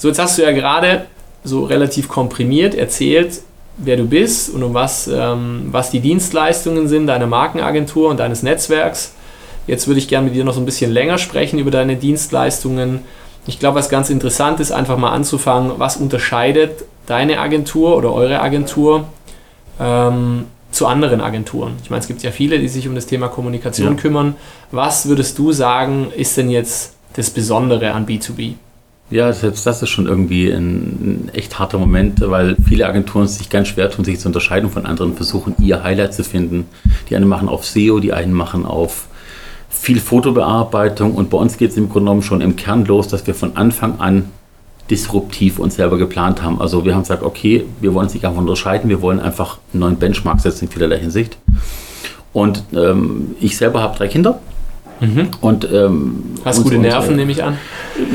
So, jetzt hast du ja gerade so relativ komprimiert erzählt, wer du bist und um was, ähm, was die Dienstleistungen sind deiner Markenagentur und deines Netzwerks. Jetzt würde ich gerne mit dir noch so ein bisschen länger sprechen über deine Dienstleistungen. Ich glaube, was ganz interessant ist, einfach mal anzufangen, was unterscheidet deine Agentur oder eure Agentur ähm, zu anderen Agenturen? Ich meine, es gibt ja viele, die sich um das Thema Kommunikation ja. kümmern. Was würdest du sagen, ist denn jetzt das Besondere an B2B? Ja, selbst das ist schon irgendwie ein, echt harter Moment, weil viele Agenturen sich ganz schwer tun, sich zu unterscheiden von anderen, versuchen ihr Highlight zu finden. Die einen machen auf SEO, die einen machen auf viel Fotobearbeitung und bei uns geht es im Grunde genommen schon im Kern los, dass wir von Anfang an disruptiv uns selber geplant haben. Also wir haben gesagt, okay, wir wollen uns nicht einfach unterscheiden, wir wollen einfach einen neuen Benchmark setzen in vielerlei Hinsicht. Und ähm, ich selber habe drei Kinder Mhm. Und, ähm, Hast gute Nerven, nehme ich an?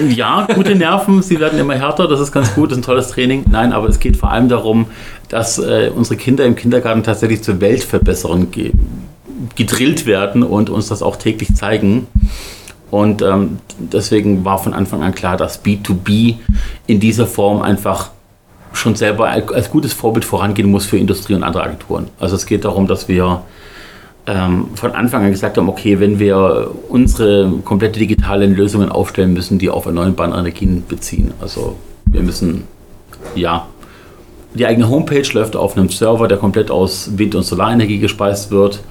Ja, gute Nerven, sie werden immer härter, das ist ganz gut, das ist ein tolles Training. Nein, aber es geht vor allem darum, dass äh, unsere Kinder im Kindergarten tatsächlich zur Weltverbesserung ge gedrillt werden und uns das auch täglich zeigen. Und ähm, deswegen war von Anfang an klar, dass B2B in dieser Form einfach schon selber als gutes Vorbild vorangehen muss für Industrie und andere Agenturen. Also es geht darum, dass wir ähm, von Anfang an gesagt haben, okay, wenn wir unsere komplette digitalen Lösungen aufstellen müssen, die auf erneuerbare Energien beziehen. Also wir müssen, ja, die eigene Homepage läuft auf einem Server, der komplett aus Wind- und Solarenergie gespeist wird.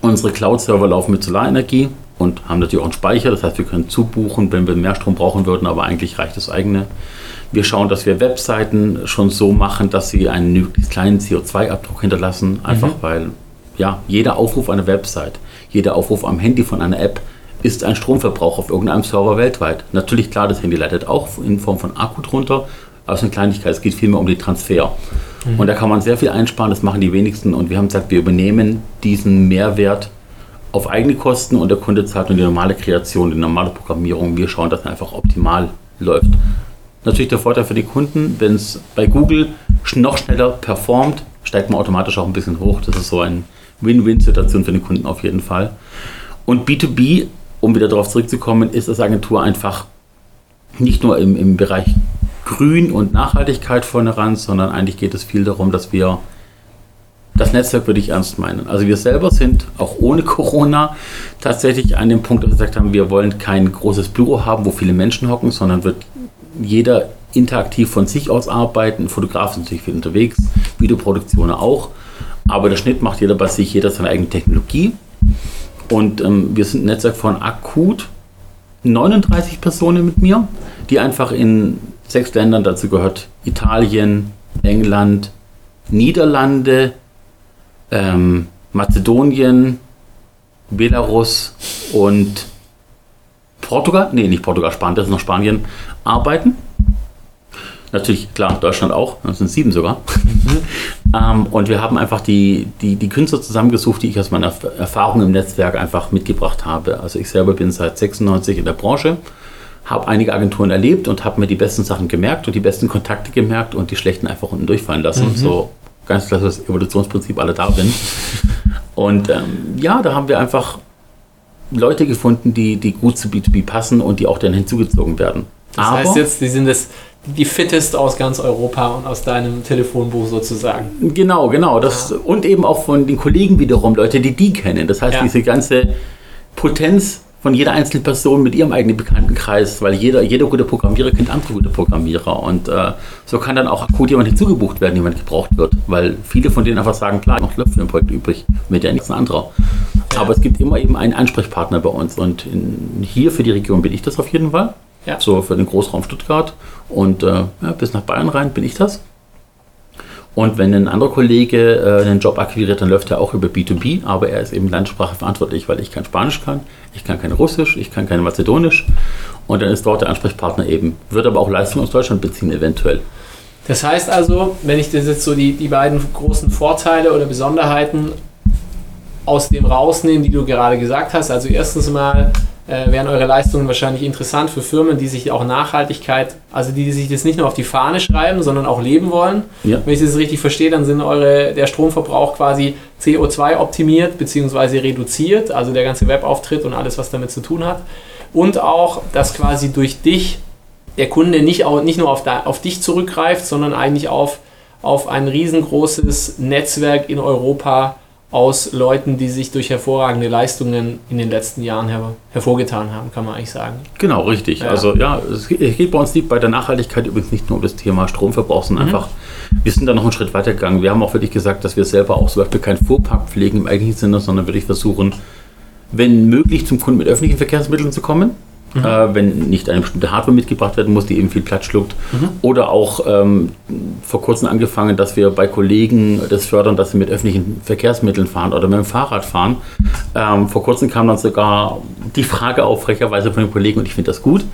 Unsere Cloud-Server laufen mit Solarenergie und haben natürlich auch einen Speicher. Das heißt, wir können zubuchen, wenn wir mehr Strom brauchen würden, aber eigentlich reicht das eigene. Wir schauen, dass wir Webseiten schon so machen, dass sie einen möglichst kleinen CO2-Abdruck hinterlassen, einfach mhm. weil ja, jeder Aufruf einer Website, jeder Aufruf am Handy von einer App ist ein Stromverbrauch auf irgendeinem Server weltweit. Natürlich, klar, das Handy leitet auch in Form von Akku drunter, aber es ist eine Kleinigkeit, es geht vielmehr um den Transfer. Mhm. Und da kann man sehr viel einsparen, das machen die wenigsten. Und wir haben gesagt, wir übernehmen diesen Mehrwert auf eigene Kosten und der Kunde zahlt nur die normale Kreation, die normale Programmierung. Wir schauen, dass es einfach optimal läuft. Natürlich der Vorteil für die Kunden, wenn es bei Google noch schneller performt, steigt man automatisch auch ein bisschen hoch. Das ist so ein Win-Win-Situation für den Kunden auf jeden Fall. Und B2B, um wieder darauf zurückzukommen, ist als Agentur einfach nicht nur im, im Bereich Grün und Nachhaltigkeit vorne ran, sondern eigentlich geht es viel darum, dass wir das Netzwerk würde ich ernst meinen. Also wir selber sind auch ohne Corona tatsächlich an dem Punkt, dass wir gesagt haben, wir wollen kein großes Büro haben, wo viele Menschen hocken, sondern wird jeder interaktiv von sich aus arbeiten. Fotografen natürlich viel unterwegs, Videoproduktionen auch. Aber der Schnitt macht jeder bei sich, jeder seine eigene Technologie. Und ähm, wir sind ein Netzwerk von akut 39 Personen mit mir, die einfach in sechs Ländern dazu gehört: Italien, England, Niederlande, ähm, Mazedonien, Belarus und Portugal, nee, nicht Portugal, Spanien, das ist noch Spanien, arbeiten. Natürlich, klar, Deutschland auch, das sind sieben sogar. Mhm. ähm, und wir haben einfach die, die, die Künstler zusammengesucht, die ich aus meiner Erfahrung im Netzwerk einfach mitgebracht habe. Also ich selber bin seit 96 in der Branche, habe einige Agenturen erlebt und habe mir die besten Sachen gemerkt und die besten Kontakte gemerkt und die schlechten einfach unten durchfallen lassen. Mhm. So ganz klar das Evolutionsprinzip alle da sind. Und ähm, ja, da haben wir einfach Leute gefunden, die, die gut zu B2B passen und die auch dann hinzugezogen werden. Das Aber, heißt jetzt, die sind das die fittest aus ganz Europa und aus deinem Telefonbuch sozusagen. Genau, genau. Das, ja. Und eben auch von den Kollegen wiederum, Leute, die die kennen. Das heißt, ja. diese ganze Potenz von jeder einzelnen Person mit ihrem eigenen Bekanntenkreis, weil jeder, jeder gute Programmierer kennt andere gute Programmierer. Und äh, so kann dann auch akut jemand hinzugebucht werden, jemand gebraucht wird. Weil viele von denen einfach sagen, klar, noch für ein Projekt übrig, mit der nichts anderer. Ja. Aber es gibt immer eben einen Ansprechpartner bei uns. Und in, hier für die Region bin ich das auf jeden Fall. Ja. So für den Großraum Stuttgart. Und äh, ja, bis nach Bayern rein bin ich das. Und wenn ein anderer Kollege äh, einen Job akquiriert, dann läuft er auch über B2B, aber er ist eben Landessprache verantwortlich, weil ich kein Spanisch kann, ich kann kein Russisch, ich kann kein Mazedonisch. Und dann ist dort der Ansprechpartner eben. Wird aber auch Leistung aus Deutschland beziehen, eventuell. Das heißt also, wenn ich das jetzt so die, die beiden großen Vorteile oder Besonderheiten aus dem rausnehme, die du gerade gesagt hast, also erstens mal äh, wären eure Leistungen wahrscheinlich interessant für Firmen, die sich auch Nachhaltigkeit, also die, die sich das nicht nur auf die Fahne schreiben, sondern auch leben wollen. Ja. Wenn ich das richtig verstehe, dann sind eure, der Stromverbrauch quasi CO2 optimiert bzw. reduziert, also der ganze Webauftritt und alles, was damit zu tun hat. Und auch, dass quasi durch dich der Kunde nicht, auch, nicht nur auf, da, auf dich zurückgreift, sondern eigentlich auf, auf ein riesengroßes Netzwerk in Europa aus Leuten, die sich durch hervorragende Leistungen in den letzten Jahren her hervorgetan haben, kann man eigentlich sagen. Genau, richtig. Ja. Also ja, es geht bei uns nicht bei der Nachhaltigkeit übrigens nicht nur um das Thema Stromverbrauch, sondern mhm. einfach, wir sind da noch einen Schritt weiter gegangen. Wir haben auch wirklich gesagt, dass wir selber auch zum Beispiel kein Fuhrpark pflegen im eigentlichen Sinne, sondern wirklich versuchen, wenn möglich zum Kunden mit öffentlichen Verkehrsmitteln zu kommen mhm. äh, wenn nicht eine bestimmte Hardware mitgebracht werden muss, die eben viel Platz schluckt. Mhm. Oder auch ähm, vor kurzem angefangen, dass wir bei Kollegen das fördern, dass sie mit öffentlichen Verkehrsmitteln fahren oder mit dem Fahrrad fahren. Ähm, vor kurzem kam dann sogar die Frage auf, frecherweise von dem Kollegen, und ich finde das gut.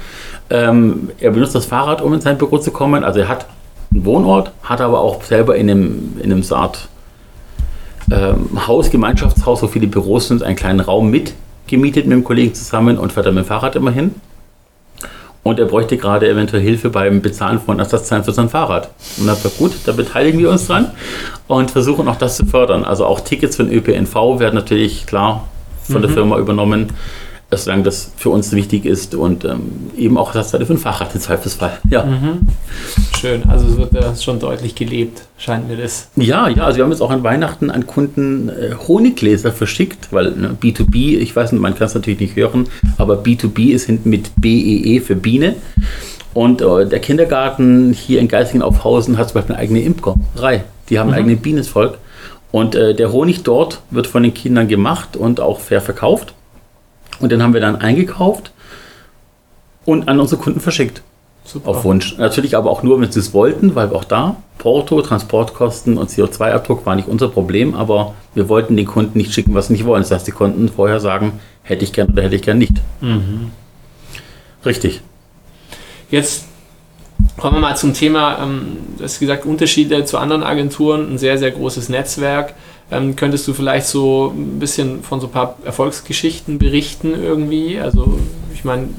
Ähm, er benutzt das Fahrrad, um in sein Büro zu kommen. Also er hat einen Wohnort, hat aber auch selber in einem, in einem Saat ähm, Haus, Gemeinschaftshaus, wo viele Büros sind, einen kleinen Raum mit gemietet mit einem Kollegen zusammen und fährt dann mit dem Fahrrad immer hin. Und er bräuchte gerade eventuell Hilfe beim Bezahlen von Ersatzzahlen für sein Fahrrad. Und dann sagt gut, da beteiligen wir uns dran und versuchen auch das zu fördern. Also auch Tickets für den ÖPNV werden natürlich klar von mhm. der Firma übernommen solange das für uns wichtig ist und ähm, eben auch das für ein Fahrrad im Zweifelsfall. Ja. Mhm. Schön, also es wird ja schon deutlich gelebt, scheint mir das. Ja, ja, also wir haben jetzt auch an Weihnachten an Kunden äh, Honiggläser verschickt, weil ne, B2B, ich weiß nicht, man kann es natürlich nicht hören, aber B2B ist hinten mit BEE e für Biene. Und äh, der Kindergarten hier in Geisingen auf Hausen hat zum Beispiel eine eigene Imkerei. Die haben mhm. ein eigenes Bienenvolk. Und äh, der Honig dort wird von den Kindern gemacht und auch fair verkauft. Und den haben wir dann eingekauft und an unsere Kunden verschickt. Super. Auf Wunsch. Natürlich aber auch nur, wenn sie es wollten, weil wir auch da Porto, Transportkosten und CO2-Abdruck war nicht unser Problem, aber wir wollten den Kunden nicht schicken, was sie nicht wollen. Das heißt, sie konnten vorher sagen, hätte ich gern oder hätte ich gern nicht. Mhm. Richtig. Jetzt kommen wir mal zum Thema, ähm, du hast gesagt, Unterschiede zu anderen Agenturen, ein sehr, sehr großes Netzwerk. Ähm, könntest du vielleicht so ein bisschen von so ein paar Erfolgsgeschichten berichten irgendwie? Also ich meine,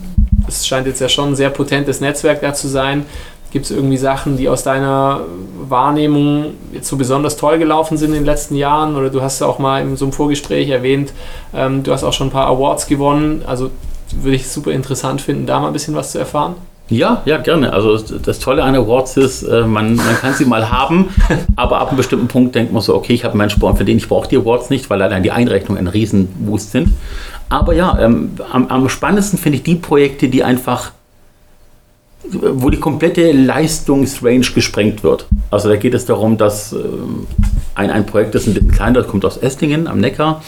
es scheint jetzt ja schon ein sehr potentes Netzwerk da zu sein. Gibt es irgendwie Sachen, die aus deiner Wahrnehmung jetzt so besonders toll gelaufen sind in den letzten Jahren? Oder du hast ja auch mal in so einem Vorgespräch erwähnt, ähm, du hast auch schon ein paar Awards gewonnen. Also würde ich super interessant finden, da mal ein bisschen was zu erfahren. Ja, ja, gerne. Also das Tolle an Awards ist, äh, man, man kann sie mal haben, aber ab einem bestimmten Punkt denkt man so, okay, ich habe meinen Sport für den, ich brauche die Awards nicht, weil allein die Einrechnungen ein Riesenboost sind. Aber ja, ähm, am, am spannendsten finde ich die Projekte, die einfach, wo die komplette Leistungsrange gesprengt wird. Also da geht es darum, dass ähm, ein, ein Projekt ist ein bisschen kleiner, das kommt aus Esslingen am Neckar.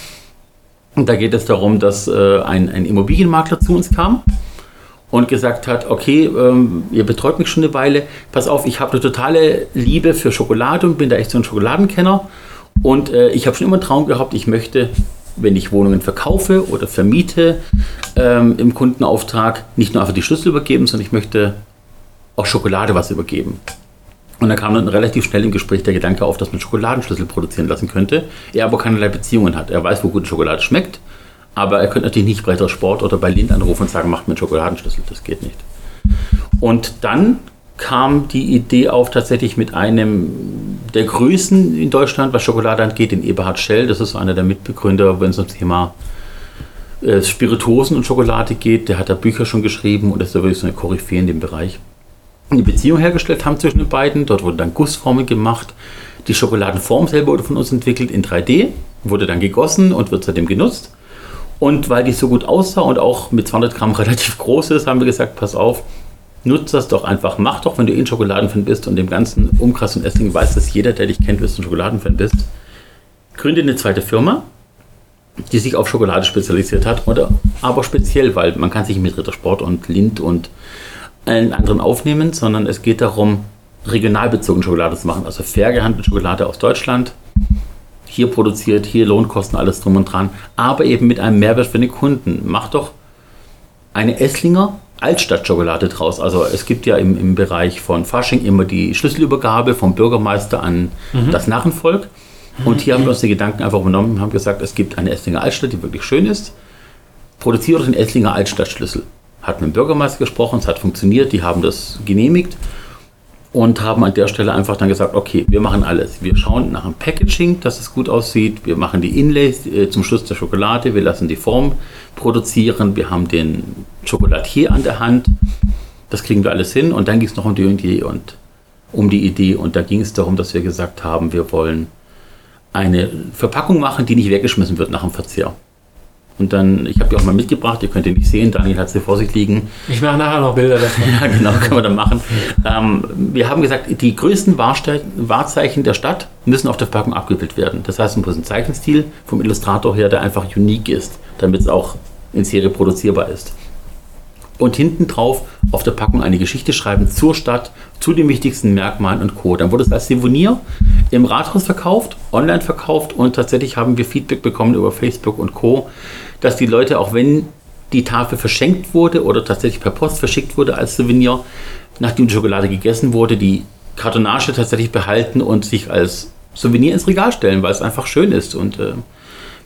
Und da geht es darum, dass äh, ein, ein Immobilienmakler zu uns kam und gesagt hat, okay, ähm, ihr betreut mich schon eine Weile, pass auf, ich habe eine totale Liebe für Schokolade und bin da echt so ein Schokoladenkenner. Und äh, ich habe schon immer einen Traum gehabt, ich möchte, wenn ich Wohnungen verkaufe oder vermiete, ähm, im Kundenauftrag nicht nur einfach die Schlüssel übergeben, sondern ich möchte auch Schokolade was übergeben. Und da kam dann relativ schnell im Gespräch der Gedanke auf, dass man Schokoladenschlüssel produzieren lassen könnte. Er aber keinerlei Beziehungen hat. Er weiß, wo gute Schokolade schmeckt aber er könnte natürlich nicht Bretter Sport oder bei Lind anrufen und sagen, macht mir einen Schokoladenschlüssel. Das geht nicht. Und dann kam die Idee auf, tatsächlich mit einem der Größten in Deutschland, was Schokolade angeht, den Eberhard Schell. Das ist einer der Mitbegründer, wenn es ums Thema äh, Spirituosen und Schokolade geht. Der hat da Bücher schon geschrieben und ist da wirklich so eine Koryphäe in dem Bereich. Eine Beziehung hergestellt haben zwischen den beiden. Dort wurden dann Gussformen gemacht. Die Schokoladenform selber wurde von uns entwickelt in 3D, wurde dann gegossen und wird seitdem genutzt. Und weil die so gut aussah und auch mit 200 Gramm relativ groß ist, haben wir gesagt, pass auf, nutzt das doch einfach. Mach doch, wenn du eh ein Schokoladenfan bist und im ganzen Umkreis und Esslingen weiß, dass jeder, der dich kennt, dass ein Schokoladenfan bist. Gründe eine zweite Firma, die sich auf Schokolade spezialisiert hat, oder aber speziell, weil man kann sich mit Rittersport und Lind und allen anderen aufnehmen, sondern es geht darum, regionalbezogene Schokolade zu machen. Also fair gehandelte Schokolade aus Deutschland, hier produziert, hier Lohnkosten, alles drum und dran, aber eben mit einem Mehrwert für den Kunden. Mach doch eine Esslinger Altstadtschokolade draus. Also es gibt ja im, im Bereich von Fasching immer die Schlüsselübergabe vom Bürgermeister an mhm. das Narrenvolk. Und hier haben wir uns die Gedanken einfach übernommen und haben gesagt, es gibt eine Esslinger Altstadt, die wirklich schön ist. Produziert den Esslinger Altstadtschlüssel. Hat mit dem Bürgermeister gesprochen, es hat funktioniert, die haben das genehmigt und haben an der Stelle einfach dann gesagt, okay, wir machen alles. Wir schauen nach dem Packaging, dass es gut aussieht. Wir machen die Inlays äh, zum Schluss der Schokolade. Wir lassen die Form produzieren. Wir haben den Schokoladier an der Hand. das kriegen wir alles hin. Und dann ging es noch um die Idee und um die Idee. Und da ging es darum, dass wir gesagt haben, wir wollen eine Verpackung machen, die nicht weggeschmissen wird nach dem Verzehr. Und dann, ich habe die auch mal mitgebracht, ihr könnt die nicht sehen, Daniel hat sie vor sich liegen. Ich mache nachher noch Bilder davon. ja, genau, können wir dann machen. Ähm, wir haben gesagt, die größten Wahrzeichen der Stadt müssen auf der Verpackung abgebildet werden. Das heißt, es muss ein Zeichenstil vom Illustrator her, der einfach unique ist, damit es auch in Serie produzierbar ist und hinten drauf auf der Packung eine Geschichte schreiben zur Stadt, zu den wichtigsten Merkmalen und Co. Dann wurde es als Souvenir im Rathaus verkauft, online verkauft und tatsächlich haben wir Feedback bekommen über Facebook und Co., dass die Leute, auch wenn die Tafel verschenkt wurde oder tatsächlich per Post verschickt wurde als Souvenir, nachdem die Schokolade gegessen wurde, die Kartonage tatsächlich behalten und sich als Souvenir ins Regal stellen, weil es einfach schön ist und äh,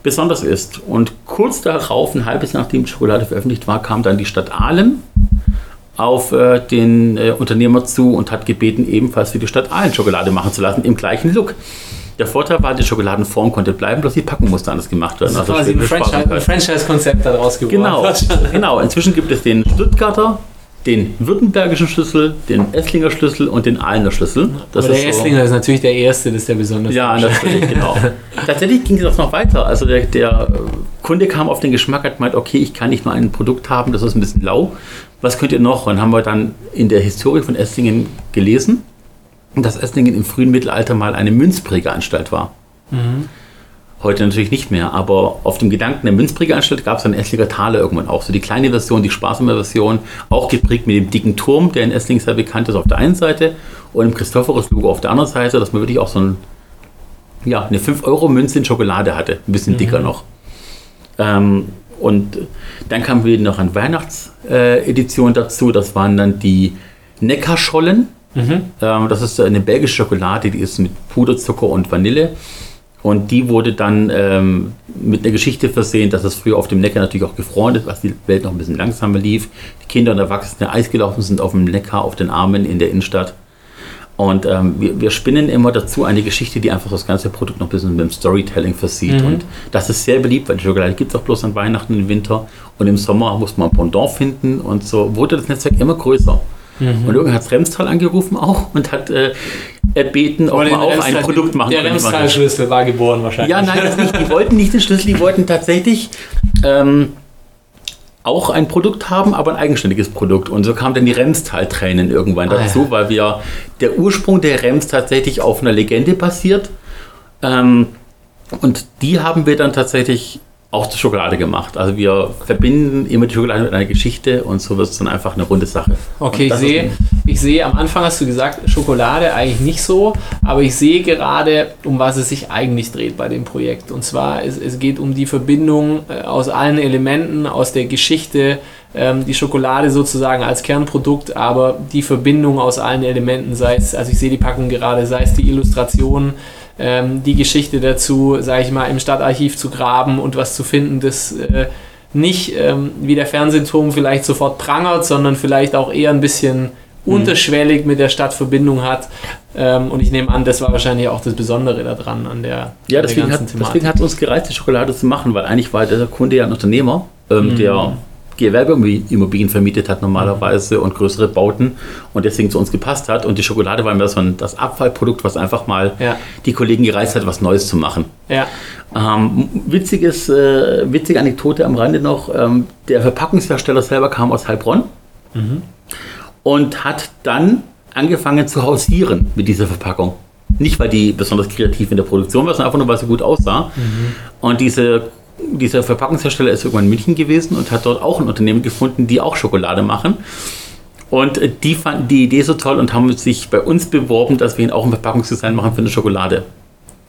besonders ist. Und kurz darauf, ein halbes nachdem die Schokolade veröffentlicht war, kam dann die Stadt Aalen auf äh, den äh, Unternehmer zu und hat gebeten, ebenfalls für die Stadt Aalen Schokolade machen zu lassen, im gleichen Look. Der Vorteil war, die Schokoladenform konnte bleiben, bloß die Packung musste anders gemacht werden. Das ist also quasi ein Franchise-Konzept daraus geworden. Genau, genau. Inzwischen gibt es den Stuttgarter den württembergischen Schlüssel, den Esslinger Schlüssel und den Aalener Schlüssel. Das Aber der Esslinger so, ist natürlich der erste, das ist der besondere. Ja, natürlich, genau. Tatsächlich ging es noch weiter. Also der, der, Kunde kam auf den Geschmack, hat gemeint, okay, ich kann nicht nur ein Produkt haben, das ist ein bisschen lau. Was könnt ihr noch? Und haben wir dann in der Historie von Esslingen gelesen, dass Esslingen im frühen Mittelalter mal eine Münzprägeanstalt war. Mhm. Heute natürlich nicht mehr, aber auf dem Gedanken der Münzprägeanstalt gab es dann Esslinger Taler irgendwann auch. So die kleine Version, die sparsame Version, auch geprägt mit dem dicken Turm, der in Esslingen sehr bekannt ist, auf der einen Seite und im Christophorus-Logo auf der anderen Seite, dass man wirklich auch so ein, ja, eine 5-Euro-Münze in Schokolade hatte. Ein bisschen dicker mhm. noch. Ähm, und dann kam wieder noch eine Weihnachtsedition dazu. Das waren dann die Neckarschollen. Mhm. Ähm, das ist eine belgische Schokolade, die ist mit Puderzucker und Vanille. Und die wurde dann ähm, mit einer Geschichte versehen, dass es früher auf dem Neckar natürlich auch gefroren ist, was die Welt noch ein bisschen langsamer lief. Die Kinder und Erwachsene Eis gelaufen sind auf dem Neckar, auf den Armen in der Innenstadt. Und ähm, wir, wir, spinnen immer dazu eine Geschichte, die einfach das ganze Produkt noch ein bisschen mit dem Storytelling versieht. Mhm. Und das ist sehr beliebt, weil die Schokolade gibt es auch bloß an Weihnachten im Winter. Und im Sommer muss man ein Pendant finden. Und so wurde das Netzwerk immer größer. Mhm. Und irgendwann hat es Remstal angerufen auch und hat äh, erbeten, ob man auch ein Produkt machen Der Remstal-Schlüssel war geboren wahrscheinlich. Ja, nein, das nicht. Die wollten nicht den Schlüssel, die wollten tatsächlich ähm, auch ein Produkt haben, aber ein eigenständiges Produkt. Und so kam dann die Remstal-Tränen irgendwann ah, dazu, ja. weil wir der Ursprung der Rems tatsächlich auf einer Legende basiert. Ähm, und die haben wir dann tatsächlich auch zur Schokolade gemacht. Also wir verbinden immer die Schokolade mit einer Geschichte und so wird es dann einfach eine runde Sache. Okay, ich sehe, ich sehe, am Anfang hast du gesagt, Schokolade eigentlich nicht so, aber ich sehe gerade, um was es sich eigentlich dreht bei dem Projekt. Und zwar, es, es geht um die Verbindung äh, aus allen Elementen, aus der Geschichte, ähm, die Schokolade sozusagen als Kernprodukt, aber die Verbindung aus allen Elementen, sei es, also ich sehe die Packung gerade, sei es die Illustration, ähm, die Geschichte dazu, sage ich mal, im Stadtarchiv zu graben und was zu finden, das äh, nicht ähm, wie der Fernsehturm vielleicht sofort prangert, sondern vielleicht auch eher ein bisschen mhm. unterschwellig mit der Stadt Verbindung hat. Ähm, und ich nehme an, das war wahrscheinlich auch das Besondere daran an der, ja, deswegen der ganzen hat. Deswegen hat es uns gereizt, die Schokolade zu machen, weil eigentlich war der Kunde ja ein Unternehmer, ähm, mhm. der Gewerbeimmobilien vermietet hat normalerweise und größere Bauten und deswegen zu uns gepasst hat. Und die Schokolade war immer so ein, das Abfallprodukt, was einfach mal ja. die Kollegen gereizt hat, was Neues zu machen. Ja. Ähm, witziges, äh, witzige Anekdote am Rande noch. Ähm, der Verpackungshersteller selber kam aus Heilbronn mhm. und hat dann angefangen zu hausieren mit dieser Verpackung. Nicht, weil die besonders kreativ in der Produktion war, sondern einfach nur, weil sie gut aussah. Mhm. Und diese dieser Verpackungshersteller ist irgendwann in München gewesen und hat dort auch ein Unternehmen gefunden, die auch Schokolade machen. Und die fanden die Idee so toll und haben sich bei uns beworben, dass wir ihnen auch ein Verpackungsdesign machen für eine Schokolade.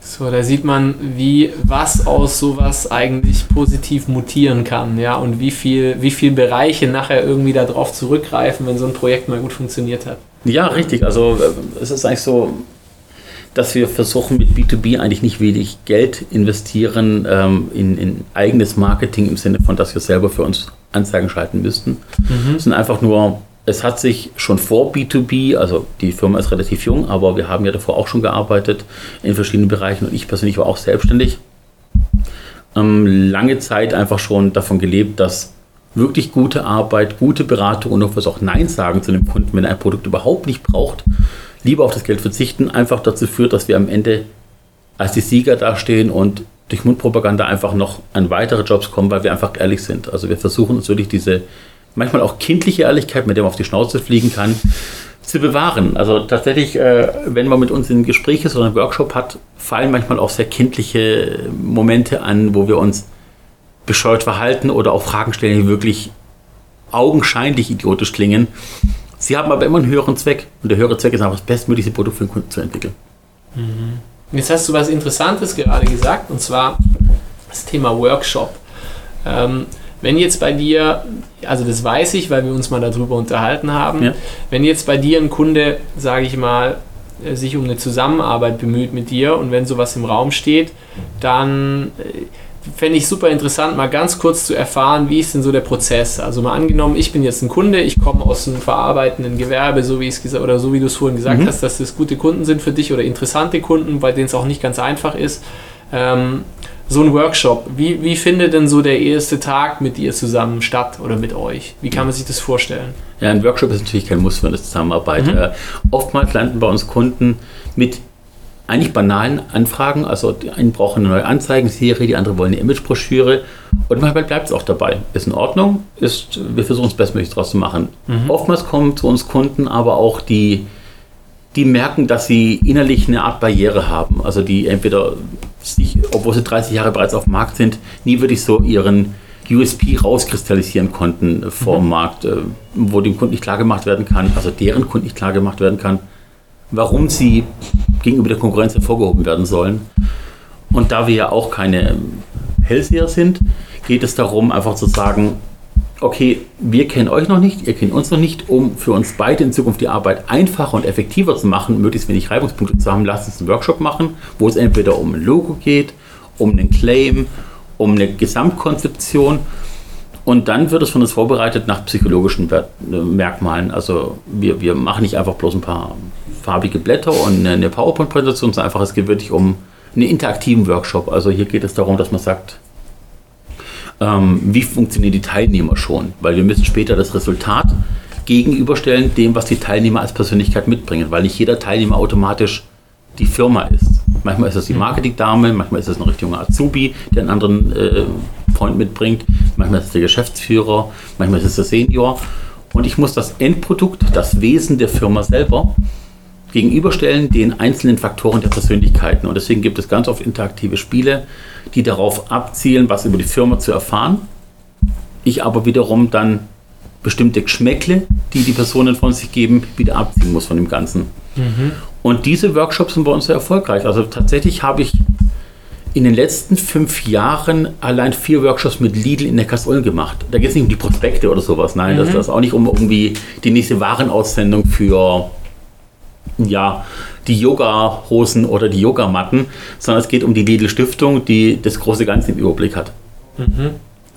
So, da sieht man, wie was aus sowas eigentlich positiv mutieren kann, ja, und wie viel, wie viel Bereiche nachher irgendwie darauf zurückgreifen, wenn so ein Projekt mal gut funktioniert hat. Ja, richtig. Also äh, es ist eigentlich so, dass wir versuchen mit B2B eigentlich nicht wenig Geld investieren ähm, in, in, eigenes Marketing im Sinne von, dass wir selber für uns Anzeigen schalten müssten. Mhm. Es sind einfach nur, es hat sich schon vor B2B, also die Firma ist relativ jung, aber wir haben ja davor auch schon gearbeitet in verschiedenen Bereichen und ich persönlich war auch selbstständig. Ähm, lange Zeit einfach schon davon gelebt, dass wirklich gute Arbeit, gute Beratung und was auch Nein sagen zu dem Kunden, wenn er ein Produkt überhaupt nicht braucht, lieber auf das Geld verzichten, einfach dazu führt, dass wir am Ende als die Sieger dastehen und durch Mundpropaganda einfach noch an weitere Jobs kommen, weil wir einfach ehrlich sind. Also wir versuchen uns wirklich diese manchmal auch kindliche Ehrlichkeit, mit der man auf die Schnauze fliegen kann, zu bewahren. Also tatsächlich, äh, wenn man mit uns in Gespräch ist oder einen Workshop hat, fallen manchmal auch sehr kindliche Momente an, wo wir uns bescheuert verhalten oder auch Fragen stellen, die wirklich augenscheinlich idiotisch klingen. Sie haben aber immer einen höheren Zweck und der höhere Zweck ist einfach das bestmögliche Produkt für den Kunden zu entwickeln. Mhm. Jetzt hast du was Interessantes gerade gesagt und zwar das Thema Workshop. Ähm, wenn jetzt bei dir, also das weiß ich, weil wir uns mal darüber unterhalten haben, ja. wenn jetzt bei dir ein Kunde, sage ich mal, äh, sich um eine Zusammenarbeit bemüht mit dir und wenn sowas im Raum steht, dann äh, fände ich super interessant, mal ganz kurz zu erfahren, wie ist denn so der Prozess? Also mal angenommen, ich bin jetzt ein Kunde, ich komme aus einem verarbeitenden Gewerbe, so wie ich es gesagt oder so wie du es vorhin gesagt mhm. hast, dass das gute Kunden sind für dich oder interessante Kunden, bei denen es auch nicht ganz einfach ist. Ähm, so ein Workshop, wie, wie findet denn so der erste Tag mit dir zusammen statt oder mit euch? Wie kann man sich das vorstellen? Ja, ein Workshop ist natürlich kein Muss für eine Zusammenarbeit. Mhm. Äh, oftmals landen bei uns Kunden mit eigentlich banalen Anfragen. Also die einen brauchen eine neue Anzeigenserie, die andere wollen eine Imagebroschüre. Und manchmal bleibt es auch dabei. Ist in Ordnung, ist, wir versuchen es bestmöglich daraus zu machen. Mhm. Oftmals kommen zu uns Kunden aber auch die, die merken, dass sie innerlich eine Art Barriere haben. Also die entweder, sich, obwohl sie 30 Jahre bereits auf dem Markt sind, nie wirklich so ihren USP rauskristallisieren konnten vor dem mhm. Markt, äh, wo dem Kunden nicht klar gemacht werden kann, also deren Kunden nicht klar gemacht werden kann, warum sie gegenüber der Konkurrenz hervorgehoben werden sollen. Und da wir ja auch keine Hellseher sind, geht es darum, einfach zu sagen, okay, wir kennen euch noch nicht, ihr kennt uns noch nicht, um für uns beide in Zukunft die Arbeit einfacher und effektiver zu machen, möglichst wenig Reibungspunkte zu haben, lasst uns einen Workshop machen, wo es entweder um ein Logo geht, um einen Claim, um eine Gesamtkonzeption und dann wird es von uns vorbereitet nach psychologischen Merkmalen. Also wir, wir machen nicht einfach bloß ein paar farbige Blätter und eine PowerPoint-Präsentation, sondern einfach, es geht wirklich um einen interaktiven Workshop. Also hier geht es darum, dass man sagt, ähm, wie funktionieren die Teilnehmer schon? Weil wir müssen später das Resultat gegenüberstellen dem, was die Teilnehmer als Persönlichkeit mitbringen, weil nicht jeder Teilnehmer automatisch die Firma ist. Manchmal ist es die Marketingdame, manchmal ist es ein richtiger Azubi, der einen anderen äh, Point mitbringt, manchmal ist es der Geschäftsführer, manchmal ist es der Senior. Und ich muss das Endprodukt, das Wesen der Firma selber gegenüberstellen den einzelnen Faktoren der Persönlichkeiten. Und deswegen gibt es ganz oft interaktive Spiele, die darauf abzielen, was über die Firma zu erfahren. Ich aber wiederum dann bestimmte Geschmäckle, die die Personen von sich geben, wieder abziehen muss von dem Ganzen. Mhm. Und diese Workshops sind bei uns sehr erfolgreich. Also tatsächlich habe ich in den letzten fünf Jahren allein vier Workshops mit Lidl in der Kastrollen gemacht. Da geht es nicht um die Prospekte oder sowas. Nein, mhm. das ist auch nicht um irgendwie die nächste Warenaussendung für ja, die Yoga-Hosen oder die Yogamatten, sondern es geht um die Lidl Stiftung, die das große Ganze im Überblick hat. Mhm.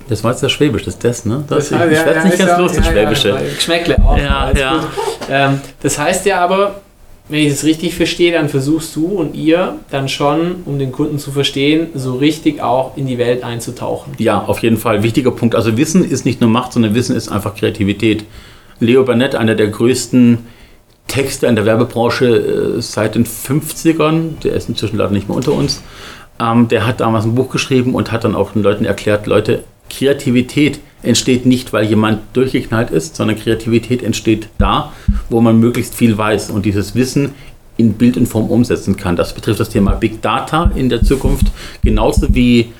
Das war jetzt das ist das, ne? Das, das heißt, ich ja, werde ja, nicht ganz ja, los, das Schwäbische. Geschmäckle auch. Ja, ja. Ähm, das heißt ja aber, wenn ich das richtig verstehe, dann versuchst du und ihr dann schon, um den Kunden zu verstehen, so richtig auch in die Welt einzutauchen. Ja, auf jeden Fall. Wichtiger Punkt. Also Wissen ist nicht nur Macht, sondern Wissen ist einfach Kreativität. Leo Burnett, einer der größten Texte in der Werbebranche äh, seit den 50ern, der ist inzwischen leider nicht mehr unter uns, ähm, der hat damals ein Buch geschrieben und hat dann auch den Leuten erklärt, Leute, Kreativität entsteht nicht, weil jemand durchgeknallt ist, sondern Kreativität entsteht da, wo man möglichst viel weiß und dieses Wissen in Bild und Form umsetzen kann. Das betrifft das Thema Big Data in der Zukunft, genauso wie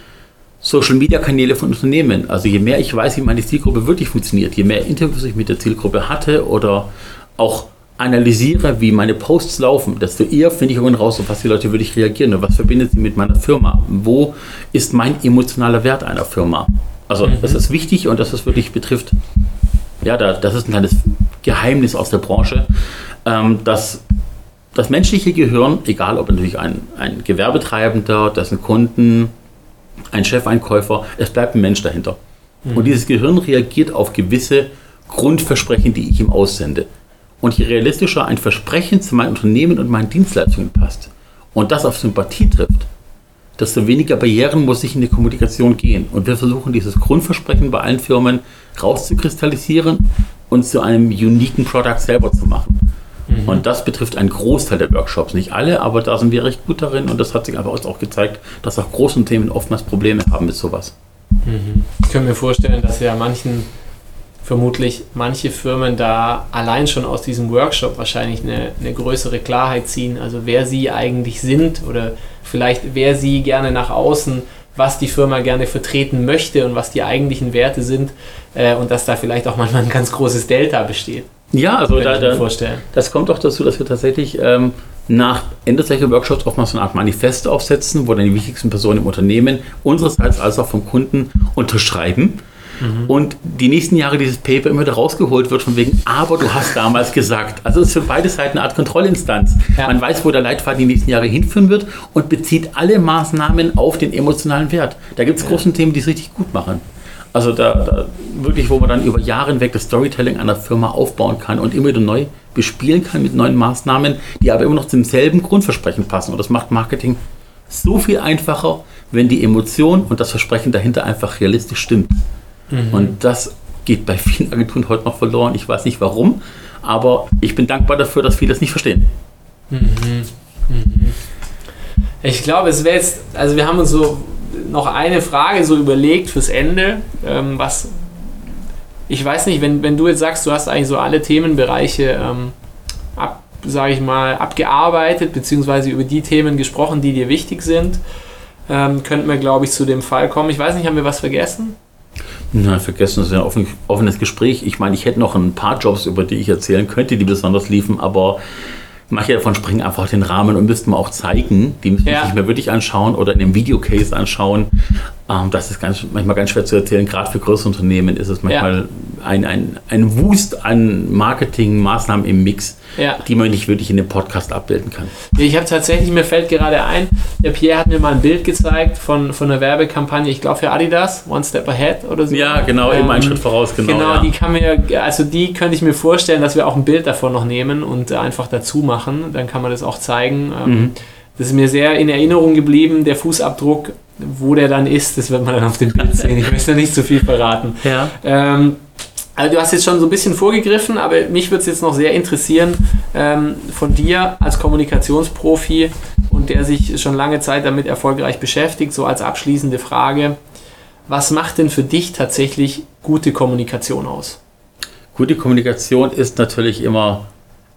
Social Media Kanäle von Unternehmen. Also je mehr ich weiß, wie meine Zielgruppe wirklich funktioniert, je mehr Interviews ich mit der Zielgruppe hatte oder auch analysiere, wie meine Posts laufen, desto eher finde ich irgendwann raus, auf was die Leute wirklich reagieren und was verbindet sie mit meiner Firma. Wo ist mein emotionaler Wert einer Firma? Also mhm. das ist wichtig und das ist wirklich betrifft, ja, das ist ein kleines Geheimnis aus der Branche, ähm, dass das menschliche Gehirn, egal ob natürlich ein, ein Gewerbetreibender, dessen Kunden, ein Chefeinkäufer, es bleibt ein Mensch dahinter. Mhm. Und dieses Gehirn reagiert auf gewisse Grundversprechen, die ich ihm aussende. Und je realistischer ein Versprechen zu meinem Unternehmen und meinen Dienstleistungen passt und das auf Sympathie trifft, desto weniger Barrieren muss ich in die Kommunikation gehen. Und wir versuchen dieses Grundversprechen bei allen Firmen rauszukristallisieren und zu einem uniken Product selber zu machen. Mhm. Und das betrifft einen Großteil der Workshops. Nicht alle, aber da sind wir recht gut darin und das hat sich einfach auch gezeigt, dass auch große Unternehmen oftmals Probleme haben mit sowas. Mhm. Ich kann mir vorstellen, dass ja manchen vermutlich manche Firmen da allein schon aus diesem Workshop wahrscheinlich eine, eine größere Klarheit ziehen, also wer sie eigentlich sind oder vielleicht wer sie gerne nach außen, was die Firma gerne vertreten möchte und was die eigentlichen Werte sind äh, und dass da vielleicht auch manchmal ein ganz großes Delta besteht. Ja, also da, da, das kommt auch dazu, dass wir tatsächlich ähm, nach Ende solcher Workshops oftmals so eine Art Manifest aufsetzen, wo dann die wichtigsten Personen im Unternehmen unsererseits als auch vom Kunden unterschreiben Mhm. Und die nächsten Jahre dieses Paper immer wieder rausgeholt wird von wegen, aber du hast damals gesagt. Also es ist für beide Seiten eine Art Kontrollinstanz. Ja. Man weiß, wo der Leitfaden die nächsten Jahre hinführen wird und bezieht alle Maßnahmen auf den emotionalen Wert. Da gibt es große Themen, die es richtig gut machen. Also da, da, wirklich, wo man dann über Jahre hinweg das Storytelling einer Firma aufbauen kann und immer wieder neu bespielen kann mit neuen Maßnahmen, die aber immer noch zum selben Grundversprechen passen. Und das macht Marketing so viel einfacher, wenn die Emotion und das Versprechen dahinter einfach realistisch stimmt. Mhm. Und das geht bei vielen Agenturen heute noch verloren. Ich weiß nicht warum, aber ich bin dankbar dafür, dass viele das nicht verstehen. Mhm. Mhm. Ich glaube, es wäre jetzt, also wir haben uns so noch eine Frage so überlegt fürs Ende, ähm, was ich weiß nicht, wenn, wenn du jetzt sagst, du hast eigentlich so alle Themenbereiche ähm, ab, sage ich mal, abgearbeitet, beziehungsweise über die Themen gesprochen, die dir wichtig sind, ähm, könnten wir, glaube ich, zu dem Fall kommen. Ich weiß nicht, haben wir was vergessen? Na, vergessen, das ist ja ein offen, offenes Gespräch. Ich meine, ich hätte noch ein paar Jobs, über die ich erzählen könnte, die besonders liefen, aber manche davon springen einfach den Rahmen und müssten wir auch zeigen. Die müssen ja. sich mir wirklich anschauen oder in einem Videocase anschauen. Ähm, das ist ganz, manchmal ganz schwer zu erzählen. Gerade für größere Unternehmen ist es manchmal ja. ein, ein, ein Wust an Marketingmaßnahmen im Mix, ja. die man nicht wirklich in dem Podcast abbilden kann. Ich habe tatsächlich, mir fällt gerade ein, der Pierre hat mir mal ein Bild gezeigt von, von einer Werbekampagne, ich glaube für Adidas, One Step Ahead oder so. Ja, genau, ähm, eben einen Schritt voraus, genau. Genau, ja. die kann mir, also die könnte ich mir vorstellen, dass wir auch ein Bild davon noch nehmen und einfach dazu machen. Dann kann man das auch zeigen. Ähm, mhm. Das ist mir sehr in Erinnerung geblieben, der Fußabdruck, wo der dann ist, das wird man dann auf dem Bild sehen. Ich möchte nicht zu viel verraten. Ja. Ähm, also du hast jetzt schon so ein bisschen vorgegriffen, aber mich würde es jetzt noch sehr interessieren ähm, von dir als Kommunikationsprofi und der sich schon lange Zeit damit erfolgreich beschäftigt, so als abschließende Frage, was macht denn für dich tatsächlich gute Kommunikation aus? Gute Kommunikation ist natürlich immer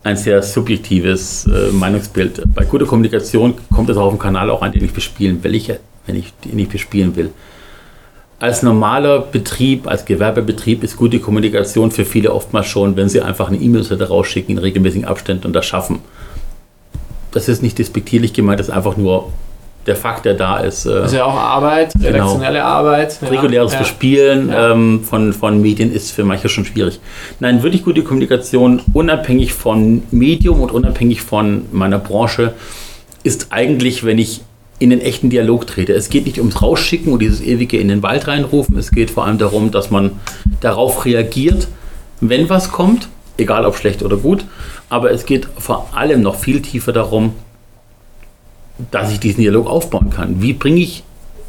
ein sehr subjektives äh, Meinungsbild. Bei guter Kommunikation kommt es auf dem Kanal auch an, den ich bespielen will, ich, wenn ich den ich bespielen will. Als normaler Betrieb, als Gewerbebetrieb ist gute Kommunikation für viele oftmals schon, wenn sie einfach eine E-Mail-Seite rausschicken in regelmäßigen Abständen und das schaffen. Das ist nicht despektierlich gemeint, das ist einfach nur der Fakt, der da ist. Äh, das ist ja auch Arbeit, genau. redaktionelle. Arbeit. Ja. Reguläres ja. Bespielen ja. Ähm, von, von Medien ist für manche schon schwierig. Nein, wirklich gute Kommunikation, unabhängig von Medium und unabhängig von meiner Branche, ist eigentlich, wenn ich in den echten Dialog trete. Es geht nicht ums Rausschicken und dieses ewige in den Wald reinrufen. Es geht vor allem darum, dass man darauf reagiert, wenn was kommt, egal ob schlecht oder gut. Aber es geht vor allem noch viel tiefer darum, dass ich diesen Dialog aufbauen kann. Wie bringe ich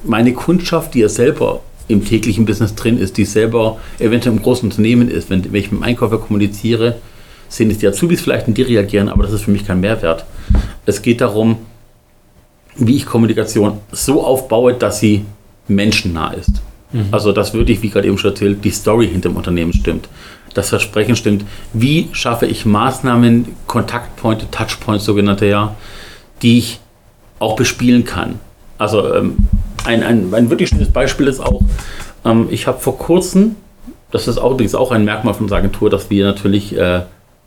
meine Kundschaft, die ja selber im täglichen Business drin ist, die selber eventuell im großen Unternehmen ist, wenn, wenn ich mit dem Einkäufer kommuniziere, sehen es die Azubis vielleicht und die reagieren, aber das ist für mich kein Mehrwert. Es geht darum, wie ich Kommunikation so aufbaue, dass sie menschennah ist. Mhm. Also, dass wirklich, wie gerade eben schon erzählt, die Story hinter dem Unternehmen stimmt. Das Versprechen stimmt. Wie schaffe ich Maßnahmen, Kontaktpointe, Touchpoints, sogenannte ja, die ich auch bespielen kann. Also ähm, ein, ein, ein wirklich schönes Beispiel ist auch, ähm, ich habe vor kurzem, das ist auch, übrigens auch ein Merkmal von unserer Agentur, dass wir natürlich äh,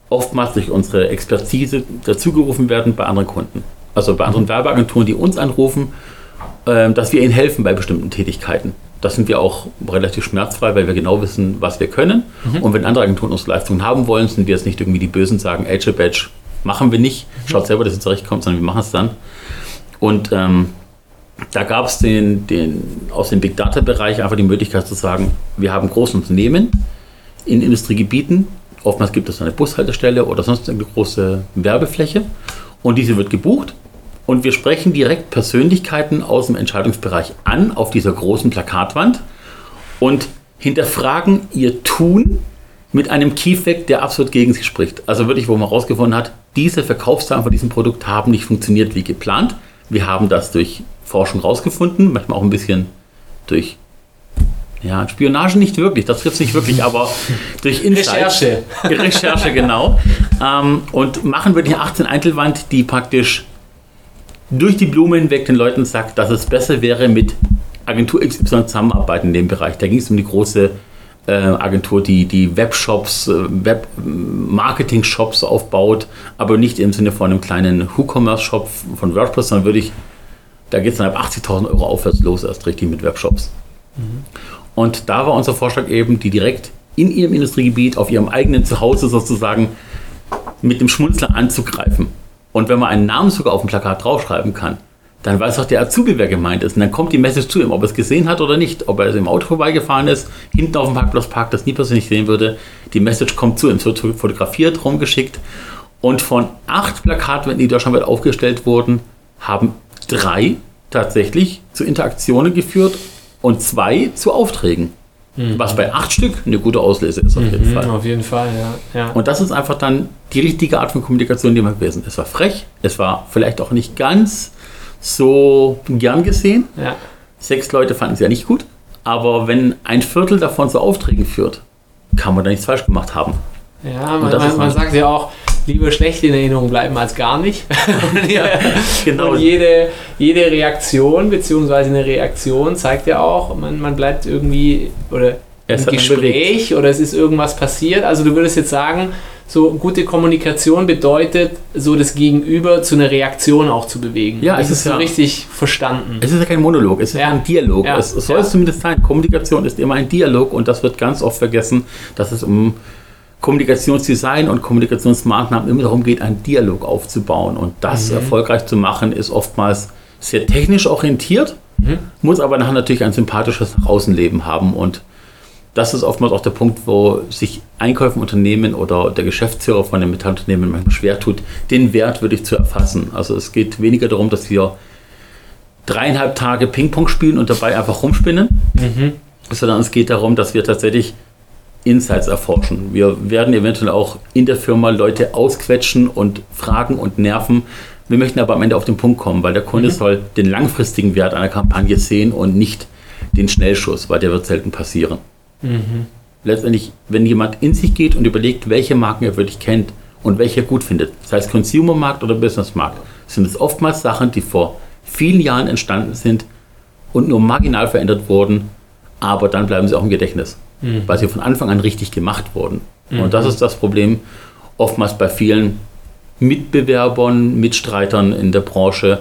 oftmals durch unsere Expertise dazugerufen werden bei anderen Kunden. Also bei anderen Werbeagenturen, die uns anrufen, äh, dass wir ihnen helfen bei bestimmten Tätigkeiten. Das sind wir auch relativ schmerzfrei, weil wir genau wissen, was wir können. Mhm. Und wenn andere Agenturen unsere Leistungen haben wollen, sind wir jetzt nicht irgendwie die Bösen, sagen, Age Badge machen wir nicht. Schaut selber, dass ihr zurechtkommt, sondern wir machen es dann. Und ähm, da gab es den, den, aus dem Big Data-Bereich einfach die Möglichkeit zu sagen, wir haben große Unternehmen in Industriegebieten. Oftmals gibt es eine Bushaltestelle oder sonst eine große Werbefläche und diese wird gebucht Und wir sprechen direkt Persönlichkeiten aus dem Entscheidungsbereich an auf dieser großen Plakatwand und hinterfragen ihr Tun mit einem Key-Fact, der absolut gegen sie spricht. Also wirklich, wo man herausgefunden hat, diese Verkaufszahlen von diesem Produkt haben nicht funktioniert wie geplant. Wir haben das durch Forschung rausgefunden, manchmal auch ein bisschen durch ja, Spionage nicht wirklich, das trifft sich wirklich, aber durch Insights, Recherche. Recherche, genau. Ähm, und machen wirklich eine 18 Eintelwand, die praktisch durch die Blume hinweg den Leuten sagt, dass es besser wäre, mit Agentur XY zusammenarbeiten in dem Bereich. Da ging es um die große äh, Agentur, die die Webshops, äh, Web-Marketing-Shops aufbaut, aber nicht im Sinne von einem kleinen WooCommerce-Shop von WordPress, sondern wirklich, da geht es dann ab 80.000 Euro aufwärts los, erst richtig mit Webshops. Mhm. Und da war unser Vorschlag eben, die direkt in ihrem Industriegebiet, auf ihrem eigenen Zuhause sozusagen mit dem Schmunzler anzugreifen. Und wenn man einen Namen sogar auf dem Plakat draufschreiben kann, dann weiß auch der Azubi, wer gemeint ist. Und dann kommt die Message zu ihm, ob er es gesehen hat oder nicht. Ob er im Auto vorbeigefahren ist, hinten auf dem Parkplatz parkt, das nie persönlich sehen würde. Die Message kommt zu ihm, es wird fotografiert, rumgeschickt. Und von acht Plakaten, die deutschlandweit aufgestellt wurden, haben drei tatsächlich zu Interaktionen geführt und zwei zu Aufträgen. Mhm. Was bei acht Stück eine gute Auslese ist, auf jeden mhm, Fall. Auf jeden Fall, ja, ja. Und das ist einfach dann die richtige Art von Kommunikation, die man gewesen. Es war frech, es war vielleicht auch nicht ganz so gern gesehen. Ja. Sechs Leute fanden es ja nicht gut. Aber wenn ein Viertel davon zu Aufträgen führt, kann man da nichts falsch gemacht haben. Ja, man, man, man sagt ja auch, lieber schlecht in Erinnerung bleiben als gar nicht. ja, genau. Und jede, jede Reaktion, beziehungsweise eine Reaktion zeigt ja auch, man, man bleibt irgendwie oder im Gespräch oder es ist irgendwas passiert. Also du würdest jetzt sagen, so gute Kommunikation bedeutet, so das Gegenüber zu einer Reaktion auch zu bewegen. Ja, es ist so ja, richtig verstanden. Es ist ja kein Monolog, es ist ja. ein Dialog. Ja. Es, es soll es zumindest sein. Kommunikation ist immer ein Dialog und das wird ganz oft vergessen, dass es um Kommunikationsdesign und Kommunikationsmaßnahmen immer darum geht, einen Dialog aufzubauen. Und das mhm. erfolgreich zu machen, ist oftmals sehr technisch orientiert, mhm. muss aber nachher natürlich ein sympathisches Außenleben haben. Und das ist oftmals auch der Punkt, wo sich Einkäufe im Unternehmen oder der Geschäftsführer von einem Metallunternehmen manchmal schwer tut, den Wert wirklich zu erfassen. Also es geht weniger darum, dass wir dreieinhalb Tage Ping-Pong spielen und dabei einfach rumspinnen, mhm. sondern es geht darum, dass wir tatsächlich Insights erforschen. Wir werden eventuell auch in der Firma Leute ausquetschen und fragen und nerven. Wir möchten aber am Ende auf den Punkt kommen, weil der Kunde mhm. soll den langfristigen Wert einer Kampagne sehen und nicht den Schnellschuss, weil der wird selten passieren. Mhm. Letztendlich, wenn jemand in sich geht und überlegt, welche Marken er wirklich kennt und welche er gut findet, sei es Consumermarkt oder Businessmarkt, sind es oftmals Sachen, die vor vielen Jahren entstanden sind und nur marginal verändert wurden, aber dann bleiben sie auch im Gedächtnis mhm. weil sie von Anfang an richtig gemacht wurden. Mhm. Und das ist das Problem oftmals bei vielen Mitbewerbern, Mitstreitern in der Branche,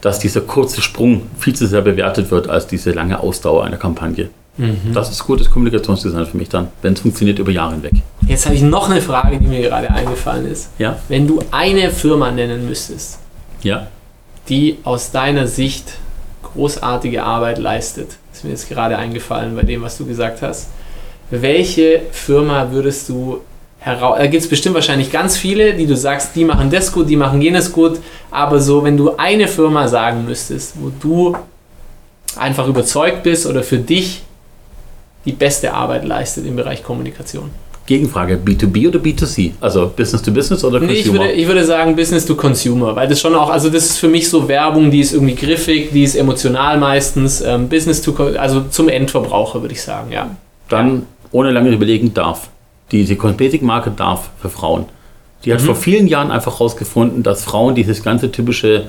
dass dieser kurze Sprung viel zu sehr bewertet wird als diese lange Ausdauer einer Kampagne. Mhm. Das ist gutes Kommunikationsdesign für mich dann, wenn es funktioniert über Jahre hinweg. Jetzt habe ich noch eine Frage, die mir gerade eingefallen ist. Ja? Wenn du eine Firma nennen müsstest, ja? die aus deiner Sicht großartige Arbeit leistet, ist mir jetzt gerade eingefallen bei dem, was du gesagt hast welche Firma würdest du heraus. Da gibt es bestimmt wahrscheinlich ganz viele, die du sagst, die machen das gut, die machen jenes gut, aber so, wenn du eine Firma sagen müsstest, wo du einfach überzeugt bist oder für dich die beste Arbeit leistet im Bereich Kommunikation. Gegenfrage, B2B oder B2C? Also Business to Business oder Consumer? Nee, ich würde, ich würde sagen Business to Consumer, weil das schon auch, also das ist für mich so Werbung, die ist irgendwie griffig, die ist emotional meistens, ähm, Business to, also zum Endverbraucher würde ich sagen, ja. Dann ohne lange überlegen darf. Die, die Kosmetikmarke darf für Frauen. Die hat mhm. vor vielen Jahren einfach herausgefunden, dass Frauen dieses ganze typische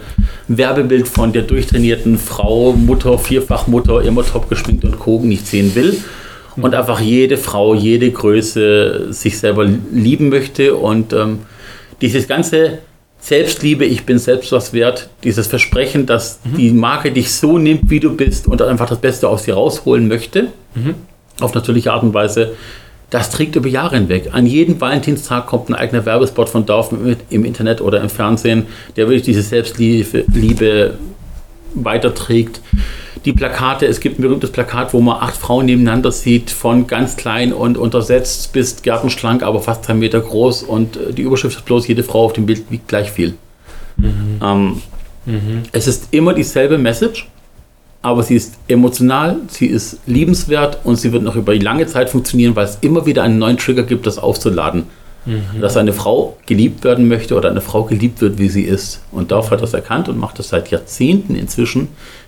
Werbebild von der durchtrainierten Frau, Mutter, Vierfachmutter, immer top geschminkt und Kogen nicht sehen will. Mhm. Und einfach jede Frau, jede Größe sich selber lieben möchte. Und ähm, dieses ganze Selbstliebe, ich bin selbst was wert, dieses Versprechen, dass mhm. die Marke dich so nimmt, wie du bist und einfach das Beste aus dir rausholen möchte. Auf natürliche Art und Weise. Das trägt über Jahre hinweg. An jedem Valentinstag kommt ein eigener Werbespot von Dorf im Internet oder im Fernsehen, der wirklich diese Selbstliebe weiterträgt. Die Plakate, es gibt ein berühmtes Plakat, wo man acht Frauen nebeneinander sieht, von ganz klein und untersetzt bis gärtenschlank, aber fast drei Meter groß und die Überschrift ist bloß, jede Frau auf dem Bild wiegt gleich viel. Mhm. Ähm, Mhm. Es ist immer dieselbe Message, aber sie ist emotional, sie ist liebenswert und sie wird noch über lange Zeit funktionieren, weil es immer wieder einen neuen Trigger gibt, das aufzuladen. Mhm. Dass eine Frau geliebt werden möchte oder eine Frau geliebt wird, wie sie ist. Und Dorf hat das erkannt und macht das seit Jahrzehnten inzwischen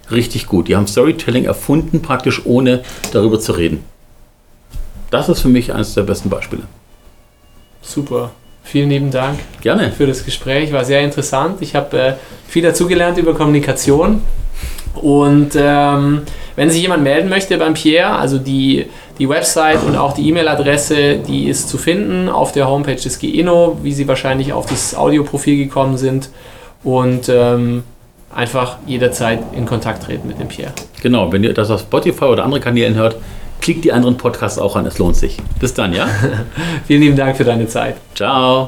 richtig gut. Die haben Storytelling erfunden, praktisch ohne darüber zu reden. Das ist für mich eines der besten Beispiele. Super. Vielen lieben Dank. Gerne. Für das Gespräch. War sehr interessant. Ich habe äh, viel dazugelernt über Kommunikation. Und ähm, wenn sich jemand melden möchte beim Pierre, also die, die Website und auch die E-Mail-Adresse, die ist zu finden auf der Homepage des GENO, wie Sie wahrscheinlich auf das Audioprofil gekommen sind. Und ähm, einfach jederzeit in Kontakt treten mit dem Pierre. Genau, wenn ihr das auf Spotify oder andere Kanälen hört, klickt die anderen Podcasts auch an, es lohnt sich. Bis dann, ja? Vielen lieben Dank für deine Zeit. Ciao.